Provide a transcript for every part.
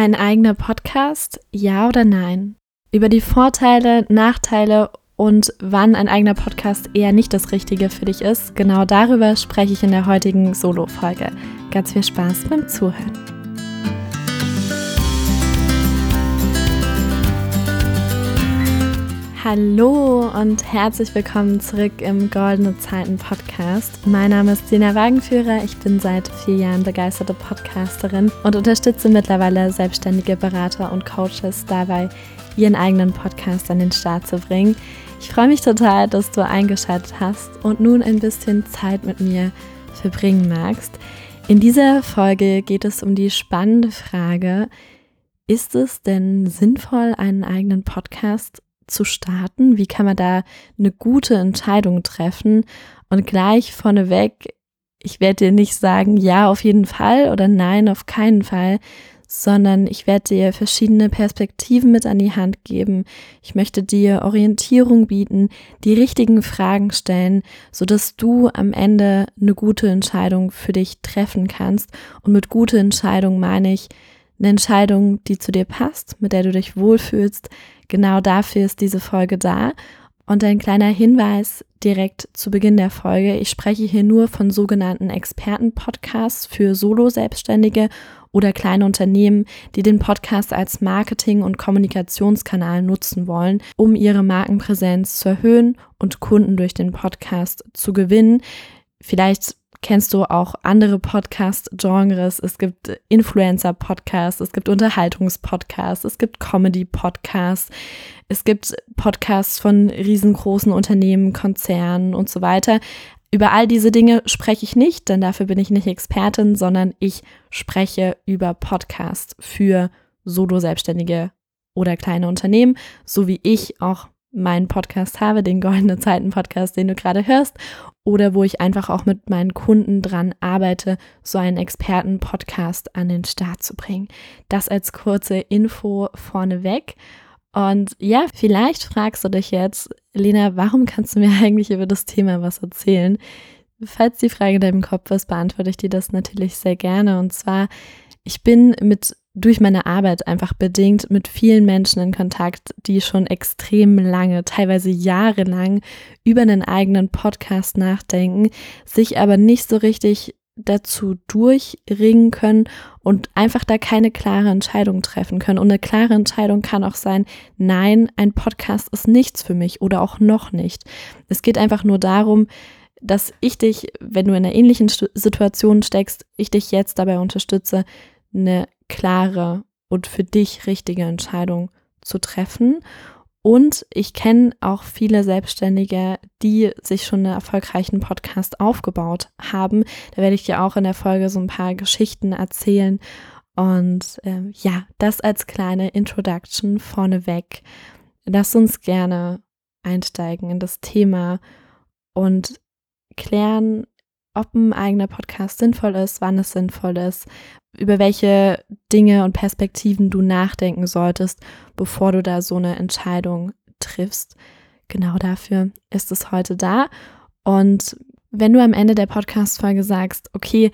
Ein eigener Podcast, ja oder nein? Über die Vorteile, Nachteile und wann ein eigener Podcast eher nicht das Richtige für dich ist, genau darüber spreche ich in der heutigen Solo-Folge. Ganz viel Spaß beim Zuhören. Hallo und herzlich willkommen zurück im Goldene Zeiten Podcast. Mein Name ist Dina Wagenführer. Ich bin seit vier Jahren begeisterte Podcasterin und unterstütze mittlerweile selbstständige Berater und Coaches dabei, ihren eigenen Podcast an den Start zu bringen. Ich freue mich total, dass du eingeschaltet hast und nun ein bisschen Zeit mit mir verbringen magst. In dieser Folge geht es um die spannende Frage, ist es denn sinnvoll, einen eigenen Podcast zu starten? Wie kann man da eine gute Entscheidung treffen? Und gleich vorneweg, ich werde dir nicht sagen, ja, auf jeden Fall oder nein, auf keinen Fall, sondern ich werde dir verschiedene Perspektiven mit an die Hand geben. Ich möchte dir Orientierung bieten, die richtigen Fragen stellen, sodass du am Ende eine gute Entscheidung für dich treffen kannst. Und mit gute Entscheidung meine ich eine Entscheidung, die zu dir passt, mit der du dich wohlfühlst, Genau dafür ist diese Folge da. Und ein kleiner Hinweis direkt zu Beginn der Folge. Ich spreche hier nur von sogenannten Experten-Podcasts für Solo-Selbstständige oder kleine Unternehmen, die den Podcast als Marketing- und Kommunikationskanal nutzen wollen, um ihre Markenpräsenz zu erhöhen und Kunden durch den Podcast zu gewinnen. Vielleicht kennst du auch andere Podcast-Genres. Es gibt Influencer-Podcasts, es gibt Unterhaltungspodcasts, es gibt Comedy-Podcasts, es gibt Podcasts von riesengroßen Unternehmen, Konzernen und so weiter. Über all diese Dinge spreche ich nicht, denn dafür bin ich nicht Expertin, sondern ich spreche über Podcasts für Solo-Selbstständige oder kleine Unternehmen, so wie ich auch meinen Podcast habe, den Goldene Zeiten Podcast, den du gerade hörst, oder wo ich einfach auch mit meinen Kunden dran arbeite, so einen Experten-Podcast an den Start zu bringen. Das als kurze Info vorneweg. Und ja, vielleicht fragst du dich jetzt, Lena, warum kannst du mir eigentlich über das Thema was erzählen? Falls die Frage in deinem Kopf ist, beantworte ich dir das natürlich sehr gerne. Und zwar, ich bin mit durch meine Arbeit einfach bedingt mit vielen Menschen in Kontakt, die schon extrem lange, teilweise jahrelang über einen eigenen Podcast nachdenken, sich aber nicht so richtig dazu durchringen können und einfach da keine klare Entscheidung treffen können. Und eine klare Entscheidung kann auch sein, nein, ein Podcast ist nichts für mich oder auch noch nicht. Es geht einfach nur darum, dass ich dich, wenn du in einer ähnlichen Situation steckst, ich dich jetzt dabei unterstütze, eine klare und für dich richtige Entscheidung zu treffen. Und ich kenne auch viele Selbstständige, die sich schon einen erfolgreichen Podcast aufgebaut haben. Da werde ich dir auch in der Folge so ein paar Geschichten erzählen. Und äh, ja, das als kleine Introduction vorneweg. Lass uns gerne einsteigen in das Thema und klären, ob ein eigener Podcast sinnvoll ist, wann es sinnvoll ist, über welche Dinge und Perspektiven du nachdenken solltest, bevor du da so eine Entscheidung triffst. Genau dafür ist es heute da. Und wenn du am Ende der Podcast-Folge sagst, okay,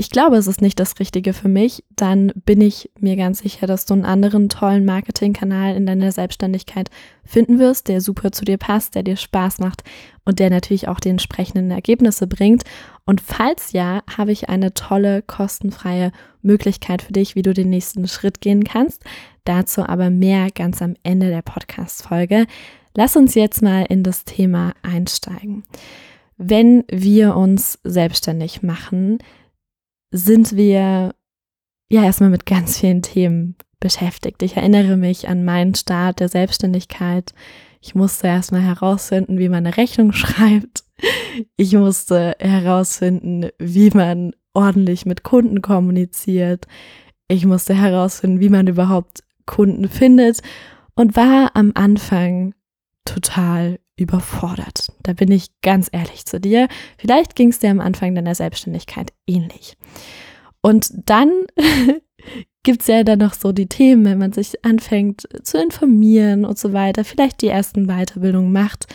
ich glaube, es ist nicht das Richtige für mich, dann bin ich mir ganz sicher, dass du einen anderen tollen Marketingkanal in deiner Selbstständigkeit finden wirst, der super zu dir passt, der dir Spaß macht und der natürlich auch die entsprechenden Ergebnisse bringt. Und falls ja, habe ich eine tolle, kostenfreie Möglichkeit für dich, wie du den nächsten Schritt gehen kannst. Dazu aber mehr ganz am Ende der Podcast-Folge. Lass uns jetzt mal in das Thema einsteigen. Wenn wir uns selbstständig machen, sind wir ja erstmal mit ganz vielen Themen beschäftigt. Ich erinnere mich an meinen Start der Selbstständigkeit. Ich musste erstmal herausfinden, wie man eine Rechnung schreibt. Ich musste herausfinden, wie man ordentlich mit Kunden kommuniziert. Ich musste herausfinden, wie man überhaupt Kunden findet und war am Anfang total überfordert. Da bin ich ganz ehrlich zu dir. Vielleicht ging es dir am Anfang deiner Selbstständigkeit ähnlich. Und dann gibt es ja dann noch so die Themen, wenn man sich anfängt zu informieren und so weiter, vielleicht die ersten Weiterbildungen macht,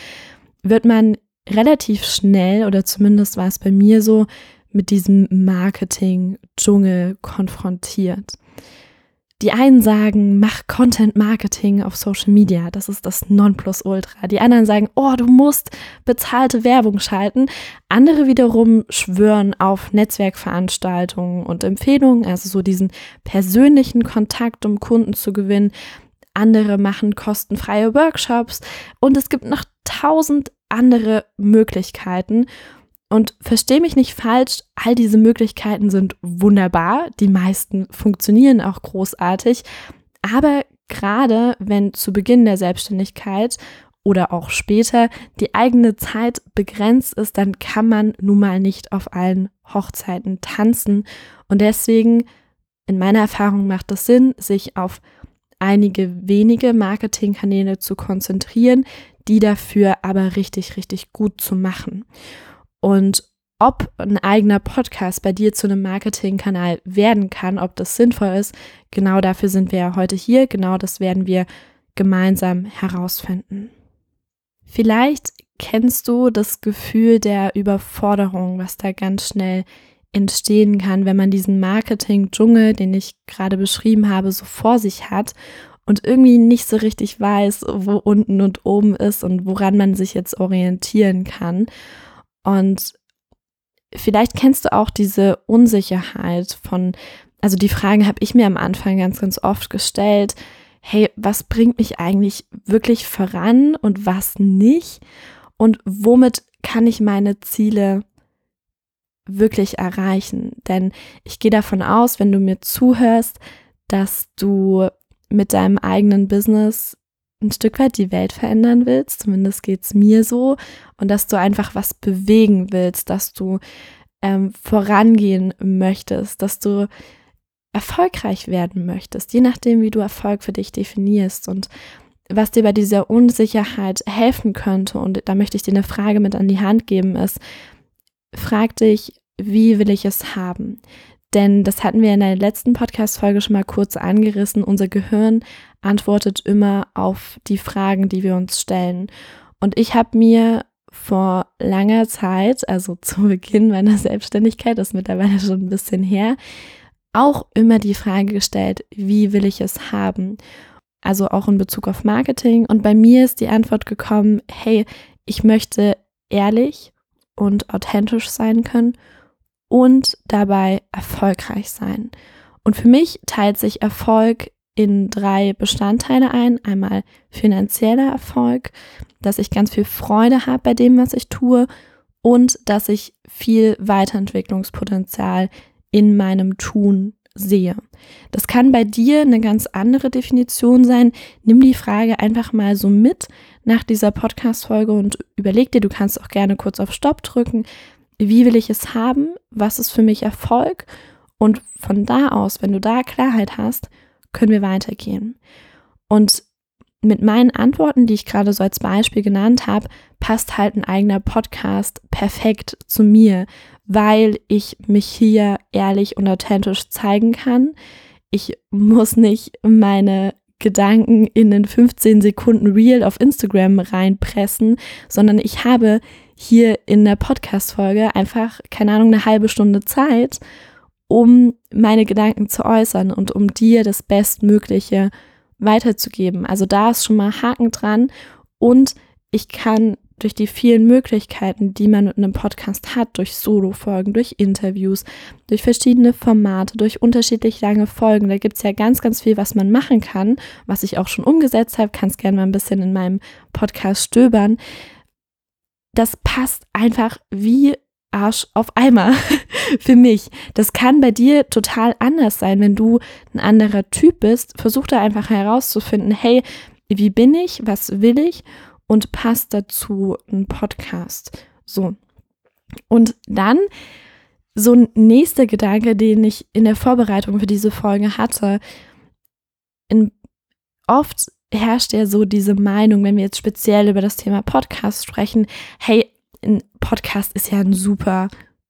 wird man relativ schnell, oder zumindest war es bei mir so, mit diesem Marketing-Dschungel konfrontiert. Die einen sagen, mach Content Marketing auf Social Media, das ist das Nonplusultra. Die anderen sagen, oh, du musst bezahlte Werbung schalten. Andere wiederum schwören auf Netzwerkveranstaltungen und Empfehlungen, also so diesen persönlichen Kontakt, um Kunden zu gewinnen. Andere machen kostenfreie Workshops und es gibt noch tausend andere Möglichkeiten. Und verstehe mich nicht falsch, all diese Möglichkeiten sind wunderbar. Die meisten funktionieren auch großartig. Aber gerade wenn zu Beginn der Selbstständigkeit oder auch später die eigene Zeit begrenzt ist, dann kann man nun mal nicht auf allen Hochzeiten tanzen. Und deswegen, in meiner Erfahrung, macht es Sinn, sich auf einige wenige Marketingkanäle zu konzentrieren, die dafür aber richtig, richtig gut zu machen. Und ob ein eigener Podcast bei dir zu einem Marketingkanal werden kann, ob das sinnvoll ist, genau dafür sind wir ja heute hier. Genau das werden wir gemeinsam herausfinden. Vielleicht kennst du das Gefühl der Überforderung, was da ganz schnell entstehen kann, wenn man diesen Marketing-Dschungel, den ich gerade beschrieben habe, so vor sich hat und irgendwie nicht so richtig weiß, wo unten und oben ist und woran man sich jetzt orientieren kann. Und vielleicht kennst du auch diese Unsicherheit von, also die Frage habe ich mir am Anfang ganz, ganz oft gestellt, hey, was bringt mich eigentlich wirklich voran und was nicht? Und womit kann ich meine Ziele wirklich erreichen? Denn ich gehe davon aus, wenn du mir zuhörst, dass du mit deinem eigenen Business ein Stück weit die Welt verändern willst, zumindest geht es mir so, und dass du einfach was bewegen willst, dass du ähm, vorangehen möchtest, dass du erfolgreich werden möchtest, je nachdem, wie du Erfolg für dich definierst und was dir bei dieser Unsicherheit helfen könnte. Und da möchte ich dir eine Frage mit an die Hand geben, ist, frag dich, wie will ich es haben? Denn das hatten wir in der letzten Podcast-Folge schon mal kurz angerissen. Unser Gehirn antwortet immer auf die Fragen, die wir uns stellen. Und ich habe mir vor langer Zeit, also zu Beginn meiner Selbstständigkeit, das ist mittlerweile schon ein bisschen her, auch immer die Frage gestellt, wie will ich es haben? Also auch in Bezug auf Marketing. Und bei mir ist die Antwort gekommen, hey, ich möchte ehrlich und authentisch sein können und dabei erfolgreich sein. Und für mich teilt sich Erfolg in drei Bestandteile ein. Einmal finanzieller Erfolg, dass ich ganz viel Freude habe bei dem, was ich tue und dass ich viel Weiterentwicklungspotenzial in meinem Tun sehe. Das kann bei dir eine ganz andere Definition sein. Nimm die Frage einfach mal so mit nach dieser Podcast-Folge und überleg dir, du kannst auch gerne kurz auf Stopp drücken. Wie will ich es haben? Was ist für mich Erfolg? Und von da aus, wenn du da Klarheit hast, können wir weitergehen. Und mit meinen Antworten, die ich gerade so als Beispiel genannt habe, passt halt ein eigener Podcast perfekt zu mir, weil ich mich hier ehrlich und authentisch zeigen kann. Ich muss nicht meine Gedanken in den 15 Sekunden Reel auf Instagram reinpressen, sondern ich habe hier in der Podcast-Folge einfach, keine Ahnung, eine halbe Stunde Zeit, um meine Gedanken zu äußern und um dir das Bestmögliche weiterzugeben. Also da ist schon mal Haken dran und ich kann durch die vielen Möglichkeiten, die man mit einem Podcast hat, durch Solo-Folgen, durch Interviews, durch verschiedene Formate, durch unterschiedlich lange Folgen. Da gibt es ja ganz, ganz viel, was man machen kann, was ich auch schon umgesetzt habe. Kannst gerne mal ein bisschen in meinem Podcast stöbern. Das passt einfach wie Arsch auf Eimer für mich. Das kann bei dir total anders sein, wenn du ein anderer Typ bist. Versuch da einfach herauszufinden, hey, wie bin ich, was will ich und passt dazu ein Podcast. So. Und dann so ein nächster Gedanke, den ich in der Vorbereitung für diese Folge hatte. In, oft herrscht ja so diese Meinung, wenn wir jetzt speziell über das Thema Podcast sprechen, hey, ein Podcast ist ja ein super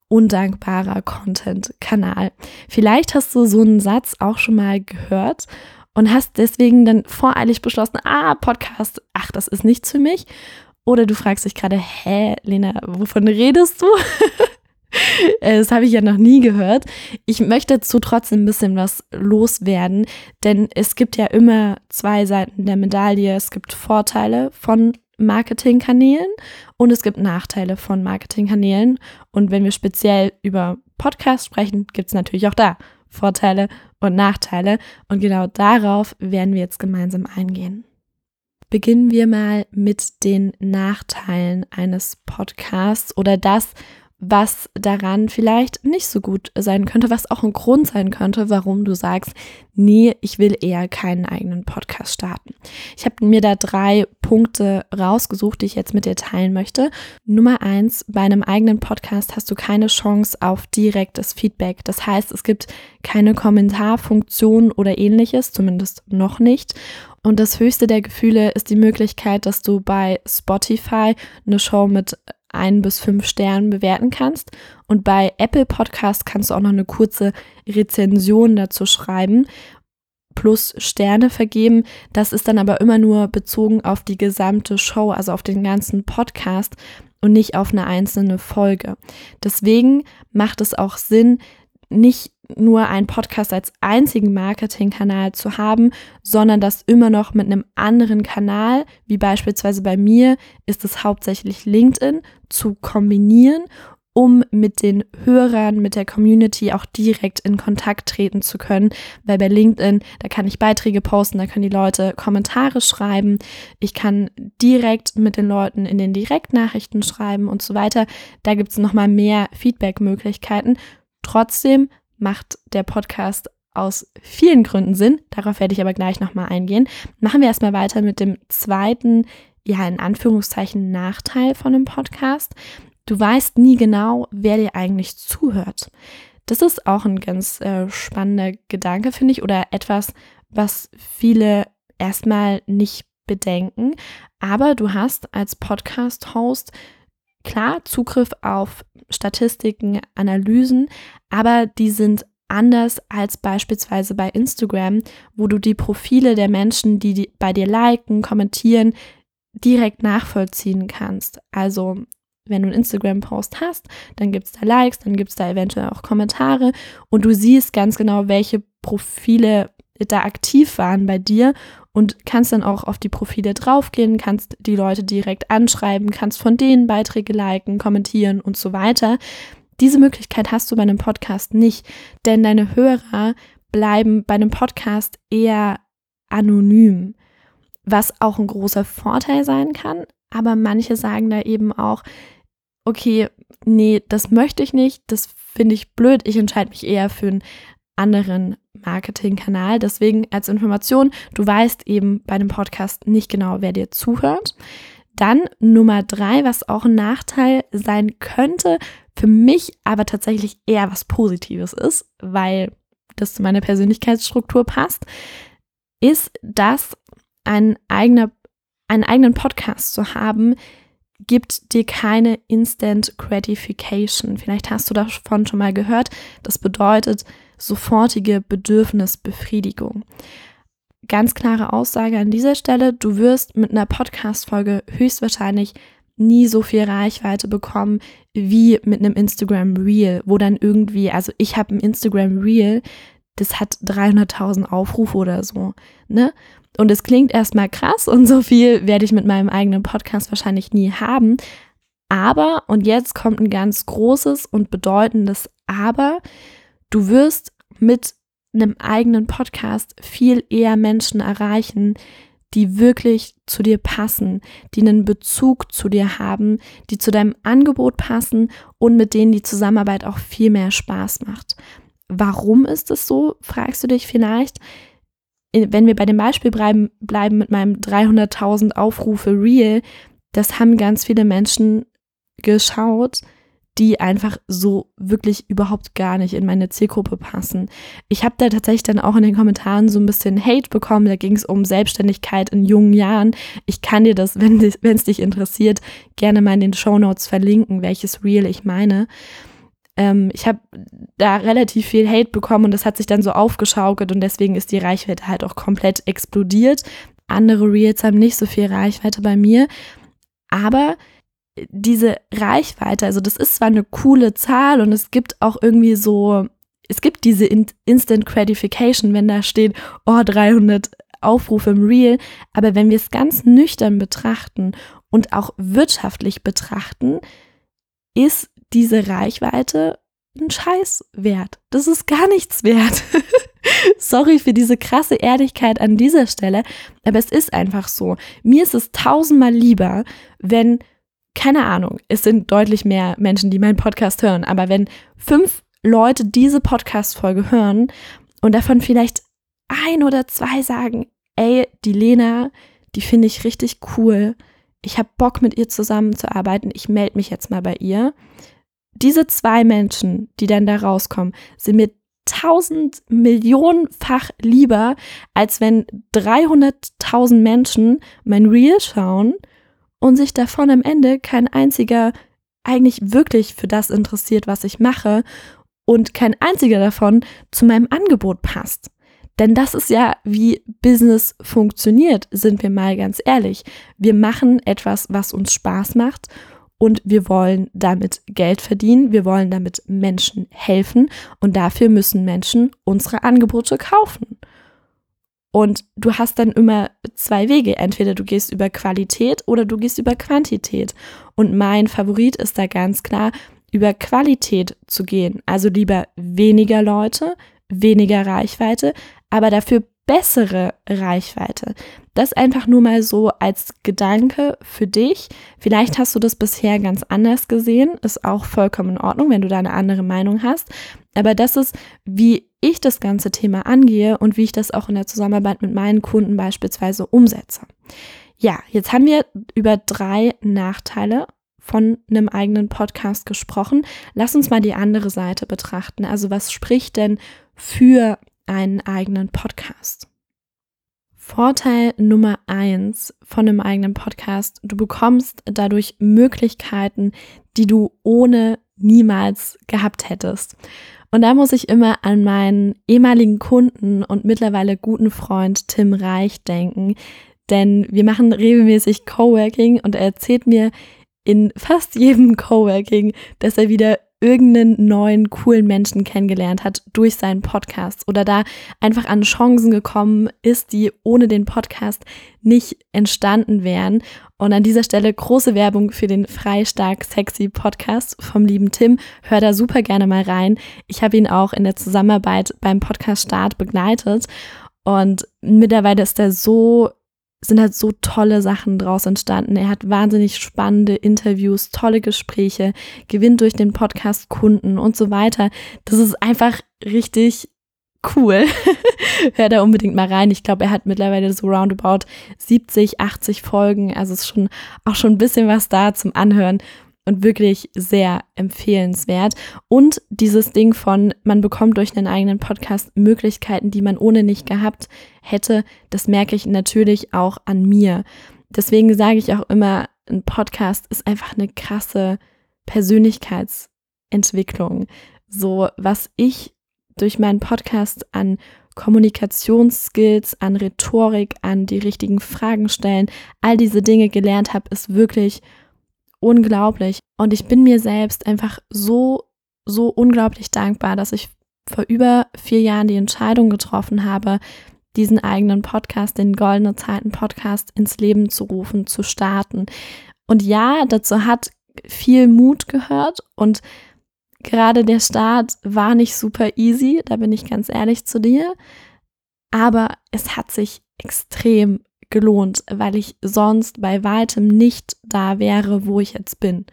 undankbarer Content-Kanal. Vielleicht hast du so einen Satz auch schon mal gehört und hast deswegen dann voreilig beschlossen, ah, Podcast, ach, das ist nichts für mich. Oder du fragst dich gerade, hä, Lena, wovon redest du? Äh, das habe ich ja noch nie gehört. Ich möchte dazu trotzdem ein bisschen was loswerden, denn es gibt ja immer zwei Seiten der Medaille. Es gibt Vorteile von Marketingkanälen und es gibt Nachteile von Marketingkanälen. Und wenn wir speziell über Podcasts sprechen, gibt es natürlich auch da Vorteile und Nachteile. Und genau darauf werden wir jetzt gemeinsam eingehen. Beginnen wir mal mit den Nachteilen eines Podcasts oder das, was daran vielleicht nicht so gut sein könnte, was auch ein Grund sein könnte, warum du sagst, nee, ich will eher keinen eigenen Podcast starten. Ich habe mir da drei Punkte rausgesucht, die ich jetzt mit dir teilen möchte. Nummer eins, bei einem eigenen Podcast hast du keine Chance auf direktes Feedback. Das heißt, es gibt keine Kommentarfunktion oder ähnliches, zumindest noch nicht. Und das höchste der Gefühle ist die Möglichkeit, dass du bei Spotify eine Show mit ein bis fünf Sternen bewerten kannst. Und bei Apple Podcast kannst du auch noch eine kurze Rezension dazu schreiben plus Sterne vergeben. Das ist dann aber immer nur bezogen auf die gesamte Show, also auf den ganzen Podcast und nicht auf eine einzelne Folge. Deswegen macht es auch Sinn, nicht nur einen Podcast als einzigen Marketingkanal zu haben, sondern das immer noch mit einem anderen Kanal, wie beispielsweise bei mir ist es hauptsächlich LinkedIn, zu kombinieren, um mit den Hörern, mit der Community auch direkt in Kontakt treten zu können, weil bei LinkedIn, da kann ich Beiträge posten, da können die Leute Kommentare schreiben, ich kann direkt mit den Leuten in den Direktnachrichten schreiben und so weiter. Da gibt es nochmal mehr Feedback-Möglichkeiten. Trotzdem macht der Podcast aus vielen Gründen Sinn. Darauf werde ich aber gleich nochmal eingehen. Machen wir erstmal weiter mit dem zweiten, ja, in Anführungszeichen Nachteil von einem Podcast. Du weißt nie genau, wer dir eigentlich zuhört. Das ist auch ein ganz äh, spannender Gedanke, finde ich, oder etwas, was viele erstmal nicht bedenken. Aber du hast als Podcast-Host klar Zugriff auf Statistiken, Analysen, aber die sind anders als beispielsweise bei Instagram, wo du die Profile der Menschen, die bei dir liken, kommentieren, direkt nachvollziehen kannst. Also wenn du einen Instagram-Post hast, dann gibt es da Likes, dann gibt es da eventuell auch Kommentare und du siehst ganz genau, welche Profile da aktiv waren bei dir und kannst dann auch auf die Profile draufgehen, kannst die Leute direkt anschreiben, kannst von denen Beiträge liken, kommentieren und so weiter. Diese Möglichkeit hast du bei einem Podcast nicht, denn deine Hörer bleiben bei einem Podcast eher anonym, was auch ein großer Vorteil sein kann. Aber manche sagen da eben auch, okay, nee, das möchte ich nicht, das finde ich blöd, ich entscheide mich eher für einen anderen Marketingkanal. Deswegen als Information, du weißt eben bei dem Podcast nicht genau, wer dir zuhört. Dann Nummer drei, was auch ein Nachteil sein könnte, für mich aber tatsächlich eher was Positives ist, weil das zu meiner Persönlichkeitsstruktur passt, ist, dass ein eigener, einen eigenen Podcast zu haben, gibt dir keine Instant Gratification. Vielleicht hast du davon schon mal gehört. Das bedeutet sofortige Bedürfnisbefriedigung. Ganz klare Aussage an dieser Stelle, du wirst mit einer Podcast-Folge höchstwahrscheinlich nie so viel Reichweite bekommen wie mit einem Instagram Reel, wo dann irgendwie, also ich habe ein Instagram Reel, das hat 300.000 Aufrufe oder so, ne? Und es klingt erstmal krass und so viel werde ich mit meinem eigenen Podcast wahrscheinlich nie haben. Aber, und jetzt kommt ein ganz großes und bedeutendes Aber, du wirst mit einem eigenen Podcast viel eher Menschen erreichen, die wirklich zu dir passen, die einen Bezug zu dir haben, die zu deinem Angebot passen und mit denen die Zusammenarbeit auch viel mehr Spaß macht. Warum ist es so, fragst du dich vielleicht? Wenn wir bei dem Beispiel bleiben, bleiben mit meinem 300.000 Aufrufe Real, das haben ganz viele Menschen geschaut, die einfach so wirklich überhaupt gar nicht in meine Zielgruppe passen. Ich habe da tatsächlich dann auch in den Kommentaren so ein bisschen Hate bekommen. Da ging es um Selbstständigkeit in jungen Jahren. Ich kann dir das, wenn es dich interessiert, gerne mal in den Show Notes verlinken, welches Reel ich meine. Ähm, ich habe da relativ viel Hate bekommen und das hat sich dann so aufgeschaukelt und deswegen ist die Reichweite halt auch komplett explodiert. Andere Reels haben nicht so viel Reichweite bei mir. Aber diese Reichweite, also das ist zwar eine coole Zahl und es gibt auch irgendwie so, es gibt diese Instant Gratification, wenn da steht, oh, 300 Aufrufe im Reel, aber wenn wir es ganz nüchtern betrachten und auch wirtschaftlich betrachten, ist diese Reichweite ein Scheiß wert. Das ist gar nichts wert. Sorry für diese krasse Ehrlichkeit an dieser Stelle, aber es ist einfach so. Mir ist es tausendmal lieber, wenn, keine Ahnung, es sind deutlich mehr Menschen, die meinen Podcast hören, aber wenn fünf Leute diese Podcast-Folge hören und davon vielleicht ein oder zwei sagen, ey, die Lena, die finde ich richtig cool. Ich habe Bock mit ihr zusammenzuarbeiten. Ich melde mich jetzt mal bei ihr. Diese zwei Menschen, die dann da rauskommen, sind mir tausend Millionenfach lieber, als wenn 300.000 Menschen mein Reel schauen und sich davon am Ende kein einziger eigentlich wirklich für das interessiert, was ich mache und kein einziger davon zu meinem Angebot passt. Denn das ist ja, wie Business funktioniert, sind wir mal ganz ehrlich. Wir machen etwas, was uns Spaß macht und wir wollen damit Geld verdienen, wir wollen damit Menschen helfen und dafür müssen Menschen unsere Angebote kaufen. Und du hast dann immer zwei Wege. Entweder du gehst über Qualität oder du gehst über Quantität. Und mein Favorit ist da ganz klar, über Qualität zu gehen. Also lieber weniger Leute, weniger Reichweite, aber dafür bessere Reichweite. Das einfach nur mal so als Gedanke für dich. Vielleicht hast du das bisher ganz anders gesehen, ist auch vollkommen in Ordnung, wenn du da eine andere Meinung hast. Aber das ist, wie ich das ganze Thema angehe und wie ich das auch in der Zusammenarbeit mit meinen Kunden beispielsweise umsetze. Ja, jetzt haben wir über drei Nachteile von einem eigenen Podcast gesprochen. Lass uns mal die andere Seite betrachten. Also was spricht denn für einen eigenen Podcast. Vorteil Nummer eins von einem eigenen Podcast, du bekommst dadurch Möglichkeiten, die du ohne niemals gehabt hättest. Und da muss ich immer an meinen ehemaligen Kunden und mittlerweile guten Freund Tim Reich denken, denn wir machen regelmäßig Coworking und er erzählt mir in fast jedem Coworking, dass er wieder irgendeinen neuen, coolen Menschen kennengelernt hat durch seinen Podcast oder da einfach an Chancen gekommen ist, die ohne den Podcast nicht entstanden wären. Und an dieser Stelle große Werbung für den Freistark Sexy Podcast vom lieben Tim. Hör da super gerne mal rein. Ich habe ihn auch in der Zusammenarbeit beim Podcast Start begleitet. Und mittlerweile ist er so sind halt so tolle Sachen draus entstanden. Er hat wahnsinnig spannende Interviews, tolle Gespräche, gewinnt durch den Podcast Kunden und so weiter. Das ist einfach richtig cool. Hör da unbedingt mal rein. Ich glaube, er hat mittlerweile so roundabout 70, 80 Folgen. Also ist schon auch schon ein bisschen was da zum Anhören und wirklich sehr empfehlenswert. Und dieses Ding von, man bekommt durch einen eigenen Podcast Möglichkeiten, die man ohne nicht gehabt hätte, das merke ich natürlich auch an mir. Deswegen sage ich auch immer, ein Podcast ist einfach eine krasse Persönlichkeitsentwicklung. So, was ich durch meinen Podcast an Kommunikationsskills, an Rhetorik, an die richtigen Fragen stellen, all diese Dinge gelernt habe, ist wirklich unglaublich. Und ich bin mir selbst einfach so, so unglaublich dankbar, dass ich vor über vier Jahren die Entscheidung getroffen habe, diesen eigenen Podcast, den Goldene Zeiten Podcast ins Leben zu rufen, zu starten. Und ja, dazu hat viel Mut gehört und gerade der Start war nicht super easy, da bin ich ganz ehrlich zu dir, aber es hat sich extrem gelohnt, weil ich sonst bei weitem nicht da wäre, wo ich jetzt bin.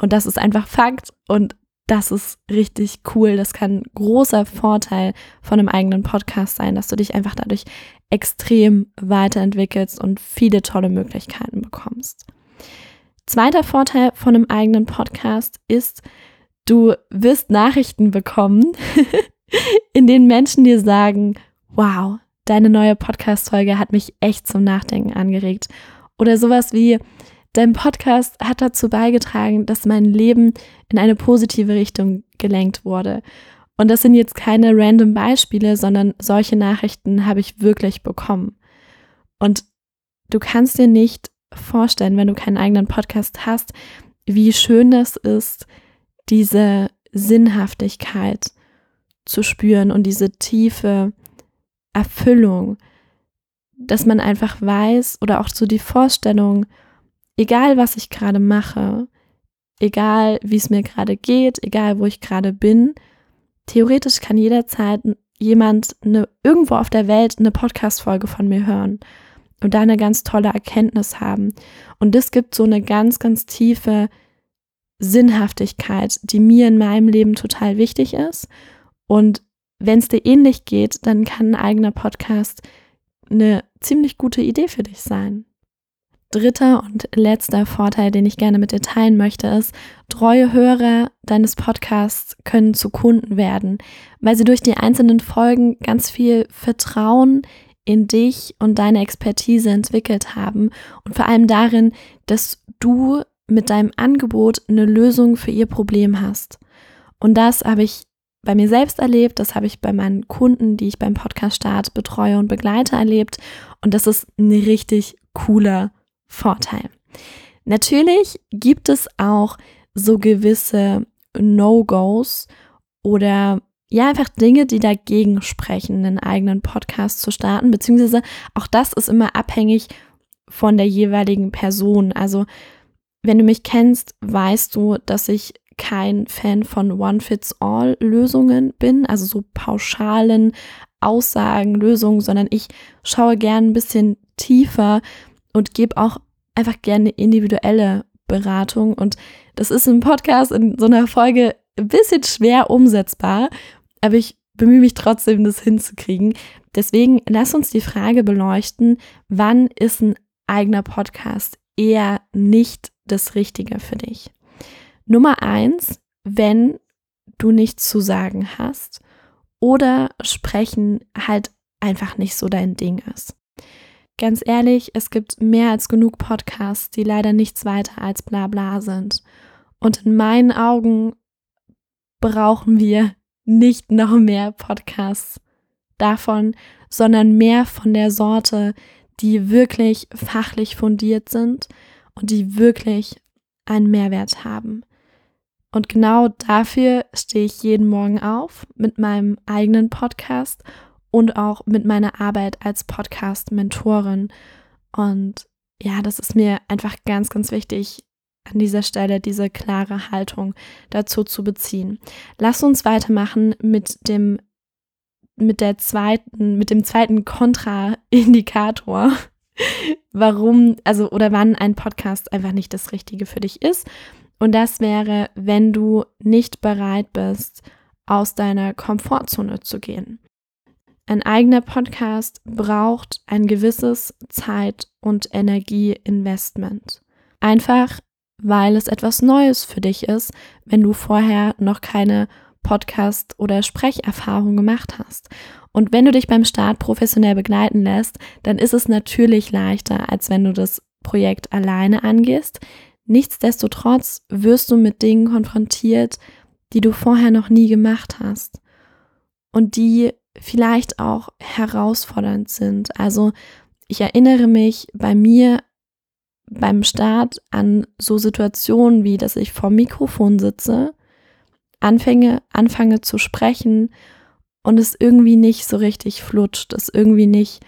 Und das ist einfach Fakt und das ist richtig cool. Das kann großer Vorteil von einem eigenen Podcast sein, dass du dich einfach dadurch extrem weiterentwickelst und viele tolle Möglichkeiten bekommst. Zweiter Vorteil von einem eigenen Podcast ist, du wirst Nachrichten bekommen, in denen Menschen dir sagen, wow, deine neue Podcast-Folge hat mich echt zum Nachdenken angeregt. Oder sowas wie, dein Podcast hat dazu beigetragen, dass mein Leben in eine positive Richtung gelenkt wurde. Und das sind jetzt keine random Beispiele, sondern solche Nachrichten habe ich wirklich bekommen. Und du kannst dir nicht vorstellen, wenn du keinen eigenen Podcast hast, wie schön das ist, diese Sinnhaftigkeit zu spüren und diese tiefe Erfüllung, dass man einfach weiß oder auch so die Vorstellung, egal was ich gerade mache, egal wie es mir gerade geht, egal wo ich gerade bin, theoretisch kann jederzeit jemand eine, irgendwo auf der Welt eine Podcast-Folge von mir hören und da eine ganz tolle Erkenntnis haben. Und das gibt so eine ganz, ganz tiefe Sinnhaftigkeit, die mir in meinem Leben total wichtig ist. Und wenn es dir ähnlich geht, dann kann ein eigener Podcast eine ziemlich gute Idee für dich sein. Dritter und letzter Vorteil, den ich gerne mit dir teilen möchte, ist, treue Hörer deines Podcasts können zu Kunden werden, weil sie durch die einzelnen Folgen ganz viel Vertrauen in dich und deine Expertise entwickelt haben und vor allem darin, dass du mit deinem Angebot eine Lösung für ihr Problem hast. Und das habe ich bei mir selbst erlebt, das habe ich bei meinen Kunden, die ich beim Podcast Start betreue und begleite, erlebt. Und das ist ein richtig cooler Vorteil. Natürlich gibt es auch so gewisse No-Gos oder ja, einfach Dinge, die dagegen sprechen, einen eigenen Podcast zu starten, beziehungsweise auch das ist immer abhängig von der jeweiligen Person. Also, wenn du mich kennst, weißt du, dass ich kein Fan von One-Fits-All-Lösungen bin, also so pauschalen Aussagen, Lösungen, sondern ich schaue gern ein bisschen tiefer und gebe auch einfach gerne individuelle Beratung. Und das ist im Podcast in so einer Folge ein bisschen schwer umsetzbar, aber ich bemühe mich trotzdem, das hinzukriegen. Deswegen lass uns die Frage beleuchten, wann ist ein eigener Podcast eher nicht das Richtige für dich? Nummer eins, wenn du nichts zu sagen hast oder sprechen halt einfach nicht so dein Ding ist. Ganz ehrlich, es gibt mehr als genug Podcasts, die leider nichts weiter als Blabla sind. Und in meinen Augen brauchen wir nicht noch mehr Podcasts davon, sondern mehr von der Sorte, die wirklich fachlich fundiert sind und die wirklich einen Mehrwert haben. Und genau dafür stehe ich jeden Morgen auf mit meinem eigenen Podcast und auch mit meiner Arbeit als Podcast-Mentorin. Und ja, das ist mir einfach ganz, ganz wichtig, an dieser Stelle diese klare Haltung dazu zu beziehen. Lass uns weitermachen mit dem mit der zweiten mit dem zweiten Kontraindikator, warum also oder wann ein Podcast einfach nicht das richtige für dich ist und das wäre, wenn du nicht bereit bist, aus deiner Komfortzone zu gehen. Ein eigener Podcast braucht ein gewisses Zeit- und Energieinvestment. Einfach, weil es etwas Neues für dich ist, wenn du vorher noch keine Podcast- oder Sprecherfahrung gemacht hast. Und wenn du dich beim Start professionell begleiten lässt, dann ist es natürlich leichter, als wenn du das Projekt alleine angehst. Nichtsdestotrotz wirst du mit Dingen konfrontiert, die du vorher noch nie gemacht hast und die vielleicht auch herausfordernd sind. Also ich erinnere mich bei mir beim Start an so Situationen wie, dass ich vor Mikrofon sitze, anfange, anfange zu sprechen und es irgendwie nicht so richtig flutscht, es irgendwie nicht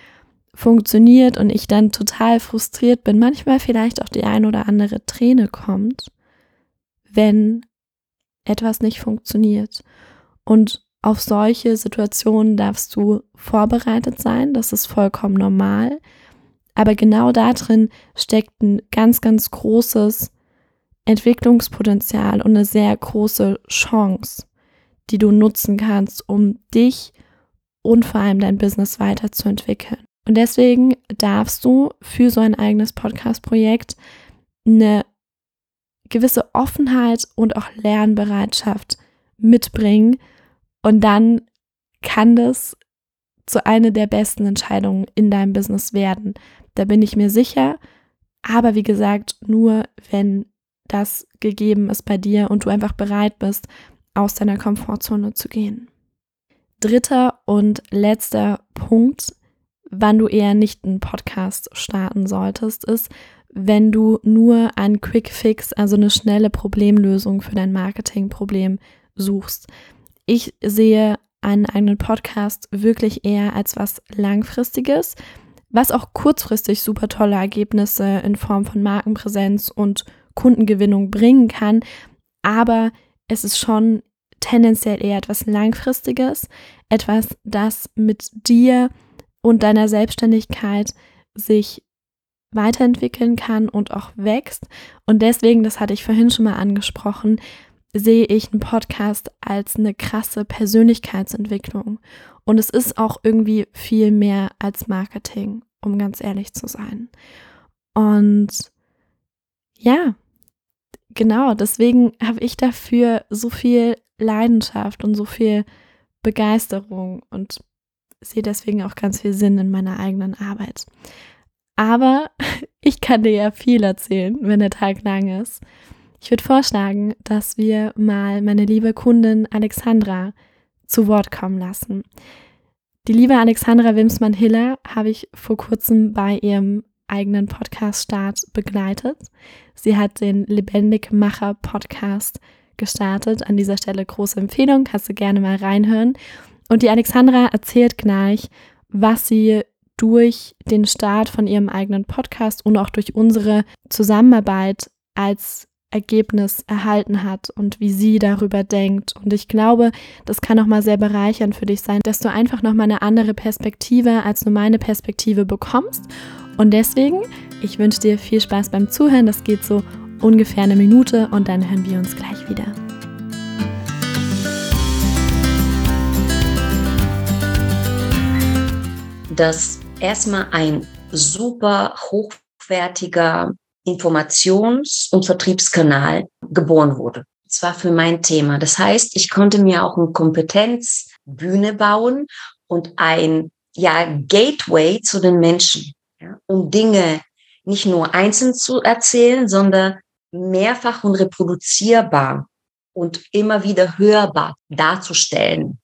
funktioniert und ich dann total frustriert bin, manchmal vielleicht auch die ein oder andere Träne kommt, wenn etwas nicht funktioniert. Und auf solche Situationen darfst du vorbereitet sein, das ist vollkommen normal. Aber genau darin steckt ein ganz, ganz großes Entwicklungspotenzial und eine sehr große Chance, die du nutzen kannst, um dich und vor allem dein Business weiterzuentwickeln. Und deswegen darfst du für so ein eigenes Podcast-Projekt eine gewisse Offenheit und auch Lernbereitschaft mitbringen, und dann kann das zu einer der besten Entscheidungen in deinem Business werden. Da bin ich mir sicher. Aber wie gesagt, nur wenn das gegeben ist bei dir und du einfach bereit bist, aus deiner Komfortzone zu gehen. Dritter und letzter Punkt, wann du eher nicht einen Podcast starten solltest, ist, wenn du nur einen Quick Fix, also eine schnelle Problemlösung für dein Marketingproblem suchst. Ich sehe einen eigenen Podcast wirklich eher als was Langfristiges, was auch kurzfristig super tolle Ergebnisse in Form von Markenpräsenz und Kundengewinnung bringen kann. Aber es ist schon tendenziell eher etwas Langfristiges, etwas, das mit dir und deiner Selbstständigkeit sich weiterentwickeln kann und auch wächst. Und deswegen, das hatte ich vorhin schon mal angesprochen, sehe ich einen Podcast als eine krasse Persönlichkeitsentwicklung. Und es ist auch irgendwie viel mehr als Marketing, um ganz ehrlich zu sein. Und ja, genau, deswegen habe ich dafür so viel Leidenschaft und so viel Begeisterung und sehe deswegen auch ganz viel Sinn in meiner eigenen Arbeit. Aber ich kann dir ja viel erzählen, wenn der Tag lang ist. Ich würde vorschlagen, dass wir mal meine liebe Kundin Alexandra zu Wort kommen lassen. Die liebe Alexandra Wimsmann-Hiller habe ich vor kurzem bei ihrem eigenen Podcast-Start begleitet. Sie hat den Lebendigmacher-Podcast gestartet. An dieser Stelle große Empfehlung, kannst du gerne mal reinhören. Und die Alexandra erzählt gleich, was sie durch den Start von ihrem eigenen Podcast und auch durch unsere Zusammenarbeit als Ergebnis erhalten hat und wie sie darüber denkt. Und ich glaube, das kann auch mal sehr bereichernd für dich sein, dass du einfach noch mal eine andere Perspektive als nur meine Perspektive bekommst. Und deswegen, ich wünsche dir viel Spaß beim Zuhören. Das geht so ungefähr eine Minute und dann hören wir uns gleich wieder. Dass erstmal ein super hochwertiger Informations- und Vertriebskanal geboren wurde. Und zwar für mein Thema. Das heißt, ich konnte mir auch eine Kompetenzbühne bauen und ein ja, Gateway zu den Menschen, ja, um Dinge nicht nur einzeln zu erzählen, sondern mehrfach und reproduzierbar und immer wieder hörbar darzustellen.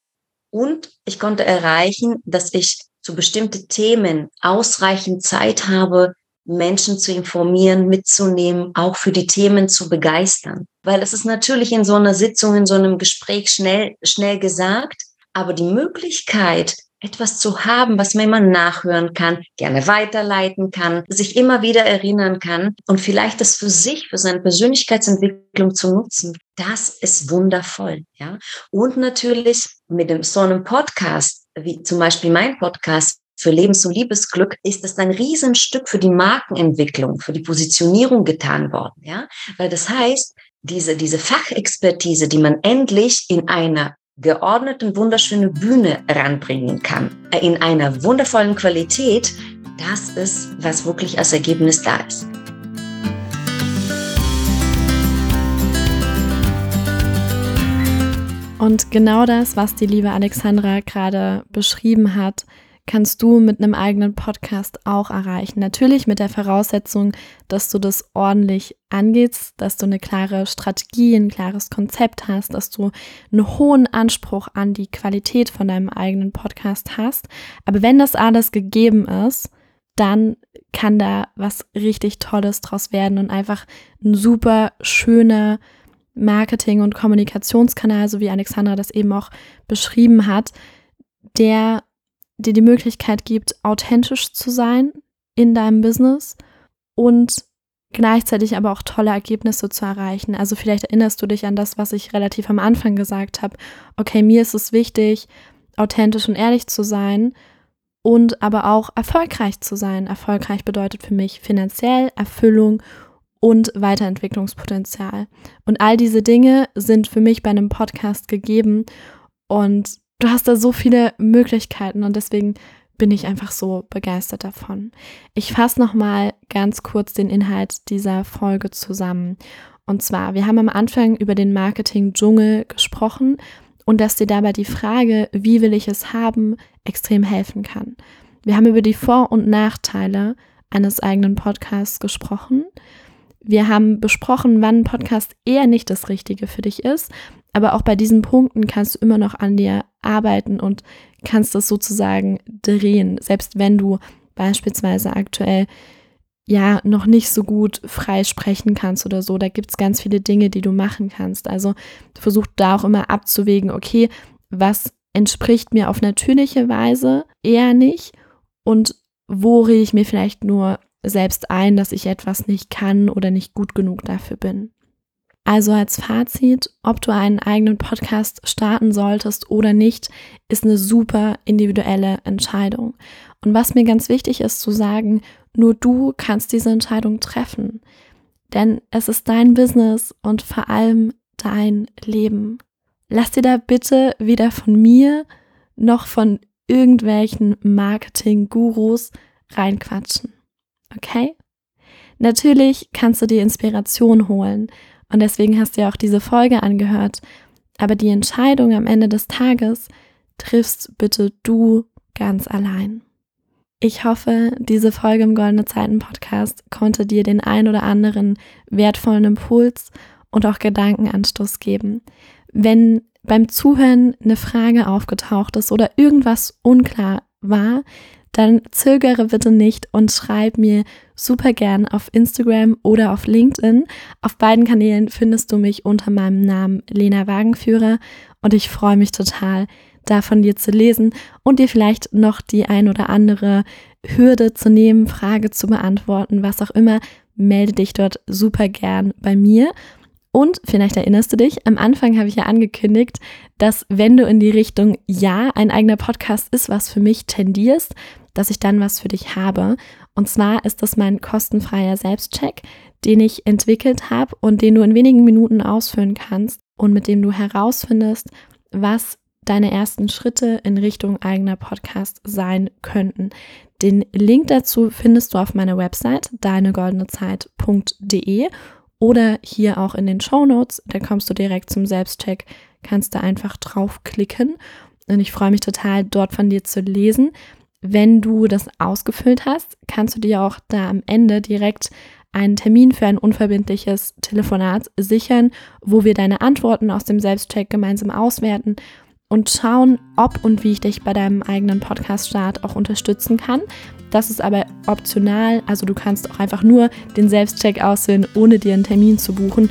Und ich konnte erreichen, dass ich zu bestimmten Themen ausreichend Zeit habe, Menschen zu informieren, mitzunehmen, auch für die Themen zu begeistern. Weil es ist natürlich in so einer Sitzung, in so einem Gespräch schnell, schnell gesagt, aber die Möglichkeit, etwas zu haben, was man immer nachhören kann, gerne weiterleiten kann, sich immer wieder erinnern kann und vielleicht das für sich, für seine Persönlichkeitsentwicklung zu nutzen, das ist wundervoll, ja. Und natürlich mit dem, so einem Podcast, wie zum Beispiel mein Podcast, für Lebens- und Liebesglück ist es ein Riesenstück für die Markenentwicklung, für die Positionierung getan worden, ja, weil das heißt, diese, diese Fachexpertise, die man endlich in einer geordneten, wunderschöne Bühne ranbringen kann, in einer wundervollen Qualität, das ist, was wirklich als Ergebnis da ist. Und genau das, was die liebe Alexandra gerade beschrieben hat, kannst du mit einem eigenen Podcast auch erreichen. Natürlich mit der Voraussetzung, dass du das ordentlich angehst, dass du eine klare Strategie, ein klares Konzept hast, dass du einen hohen Anspruch an die Qualität von deinem eigenen Podcast hast. Aber wenn das alles gegeben ist, dann kann da was richtig Tolles draus werden und einfach ein super schöner Marketing- und Kommunikationskanal, so wie Alexandra das eben auch beschrieben hat, der dir die Möglichkeit gibt, authentisch zu sein in deinem Business und gleichzeitig aber auch tolle Ergebnisse zu erreichen. Also vielleicht erinnerst du dich an das, was ich relativ am Anfang gesagt habe. Okay, mir ist es wichtig, authentisch und ehrlich zu sein und aber auch erfolgreich zu sein. Erfolgreich bedeutet für mich finanziell Erfüllung und Weiterentwicklungspotenzial. Und all diese Dinge sind für mich bei einem Podcast gegeben und du hast da so viele Möglichkeiten und deswegen bin ich einfach so begeistert davon. Ich fasse noch mal ganz kurz den Inhalt dieser Folge zusammen. Und zwar, wir haben am Anfang über den Marketing-Dschungel gesprochen und dass dir dabei die Frage, wie will ich es haben, extrem helfen kann. Wir haben über die Vor- und Nachteile eines eigenen Podcasts gesprochen. Wir haben besprochen, wann ein Podcast eher nicht das Richtige für dich ist aber auch bei diesen Punkten kannst du immer noch an dir arbeiten und kannst das sozusagen drehen, selbst wenn du beispielsweise aktuell ja noch nicht so gut frei sprechen kannst oder so. Da gibt es ganz viele Dinge, die du machen kannst. Also versuch da auch immer abzuwägen, okay, was entspricht mir auf natürliche Weise eher nicht und wo rede ich mir vielleicht nur selbst ein, dass ich etwas nicht kann oder nicht gut genug dafür bin. Also als Fazit, ob du einen eigenen Podcast starten solltest oder nicht, ist eine super individuelle Entscheidung. Und was mir ganz wichtig ist zu sagen, nur du kannst diese Entscheidung treffen. Denn es ist dein Business und vor allem dein Leben. Lass dir da bitte weder von mir noch von irgendwelchen Marketing-Gurus reinquatschen. Okay? Natürlich kannst du dir Inspiration holen und deswegen hast du ja auch diese Folge angehört. Aber die Entscheidung am Ende des Tages triffst bitte du ganz allein. Ich hoffe, diese Folge im Goldene Zeiten Podcast konnte dir den ein oder anderen wertvollen Impuls und auch Gedankenanstoß geben. Wenn beim Zuhören eine Frage aufgetaucht ist oder irgendwas unklar war, dann zögere bitte nicht und schreib mir super gern auf Instagram oder auf LinkedIn. Auf beiden Kanälen findest du mich unter meinem Namen Lena Wagenführer und ich freue mich total, da von dir zu lesen und dir vielleicht noch die ein oder andere Hürde zu nehmen, Frage zu beantworten, was auch immer. Melde dich dort super gern bei mir. Und vielleicht erinnerst du dich, am Anfang habe ich ja angekündigt, dass wenn du in die Richtung Ja, ein eigener Podcast ist, was für mich tendierst, dass ich dann was für dich habe. Und zwar ist das mein kostenfreier Selbstcheck, den ich entwickelt habe und den du in wenigen Minuten ausfüllen kannst und mit dem du herausfindest, was deine ersten Schritte in Richtung eigener Podcast sein könnten. Den Link dazu findest du auf meiner Website deinegoldene-zeit.de oder hier auch in den Show Notes. Da kommst du direkt zum Selbstcheck, kannst da einfach draufklicken. Und ich freue mich total, dort von dir zu lesen. Wenn du das ausgefüllt hast, kannst du dir auch da am Ende direkt einen Termin für ein unverbindliches Telefonat sichern, wo wir deine Antworten aus dem Selbstcheck gemeinsam auswerten und schauen, ob und wie ich dich bei deinem eigenen Podcast-Start auch unterstützen kann. Das ist aber optional, also du kannst auch einfach nur den Selbstcheck auswählen, ohne dir einen Termin zu buchen.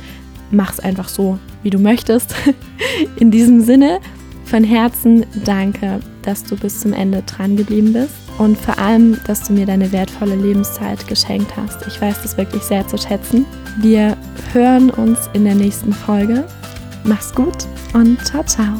Mach es einfach so, wie du möchtest. In diesem Sinne, von Herzen danke, dass du bis zum Ende dran geblieben bist und vor allem, dass du mir deine wertvolle Lebenszeit geschenkt hast. Ich weiß das wirklich sehr zu schätzen. Wir hören uns in der nächsten Folge. Mach's gut und ciao, ciao.